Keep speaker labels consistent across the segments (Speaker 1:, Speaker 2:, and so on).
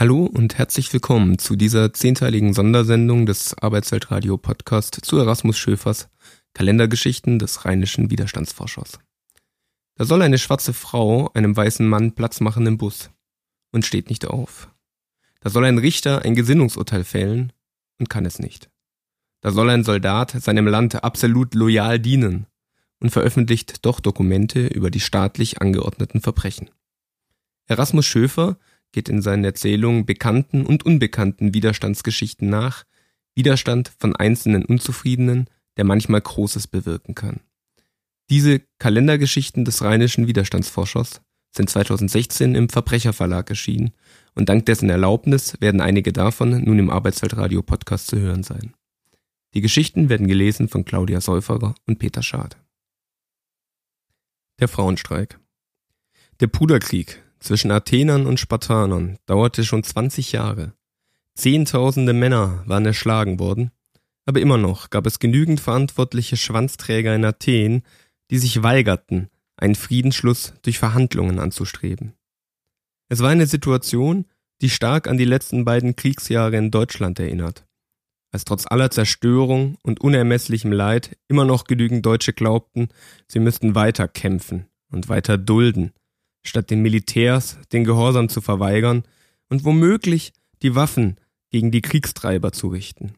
Speaker 1: Hallo und herzlich willkommen zu dieser zehnteiligen Sondersendung des Arbeitsweltradio Podcast zu Erasmus Schöfers Kalendergeschichten des rheinischen Widerstandsforschers. Da soll eine schwarze Frau einem weißen Mann Platz machen im Bus und steht nicht auf. Da soll ein Richter ein Gesinnungsurteil fällen und kann es nicht. Da soll ein Soldat seinem Land absolut loyal dienen und veröffentlicht doch Dokumente über die staatlich angeordneten Verbrechen. Erasmus Schöfer geht in seinen Erzählungen bekannten und unbekannten Widerstandsgeschichten nach, Widerstand von einzelnen Unzufriedenen, der manchmal Großes bewirken kann. Diese Kalendergeschichten des rheinischen Widerstandsforschers sind 2016 im Verbrecherverlag erschienen und dank dessen Erlaubnis werden einige davon nun im Arbeitsweltradio Podcast zu hören sein. Die Geschichten werden gelesen von Claudia Säuferer und Peter Schad. Der Frauenstreik. Der Puderkrieg zwischen Athenern und Spartanern dauerte schon 20 Jahre. Zehntausende Männer waren erschlagen worden, aber immer noch gab es genügend verantwortliche Schwanzträger in Athen, die sich weigerten, einen Friedensschluss durch Verhandlungen anzustreben. Es war eine Situation, die stark an die letzten beiden Kriegsjahre in Deutschland erinnert, als trotz aller Zerstörung und unermesslichem Leid immer noch genügend Deutsche glaubten, sie müssten weiter kämpfen und weiter dulden, statt den Militärs den Gehorsam zu verweigern und womöglich die Waffen gegen die Kriegstreiber zu richten.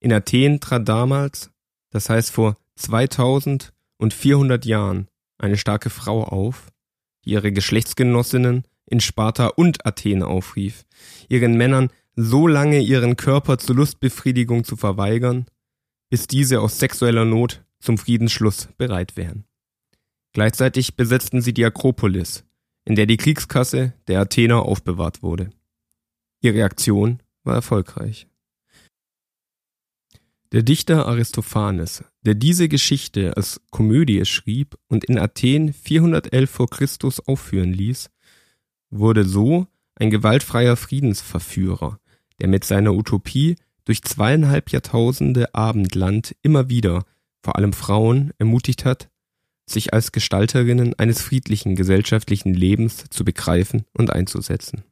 Speaker 1: In Athen trat damals, das heißt vor 2400 Jahren, eine starke Frau auf, die ihre Geschlechtsgenossinnen in Sparta und Athen aufrief, ihren Männern so lange ihren Körper zur Lustbefriedigung zu verweigern, bis diese aus sexueller Not zum Friedensschluss bereit wären. Gleichzeitig besetzten sie die Akropolis, in der die Kriegskasse der Athener aufbewahrt wurde. Ihre Aktion war erfolgreich. Der Dichter Aristophanes, der diese Geschichte als Komödie schrieb und in Athen 411 vor Christus aufführen ließ, wurde so ein gewaltfreier Friedensverführer, der mit seiner Utopie durch zweieinhalb Jahrtausende Abendland immer wieder, vor allem Frauen, ermutigt hat, sich als Gestalterinnen eines friedlichen gesellschaftlichen Lebens zu begreifen und einzusetzen.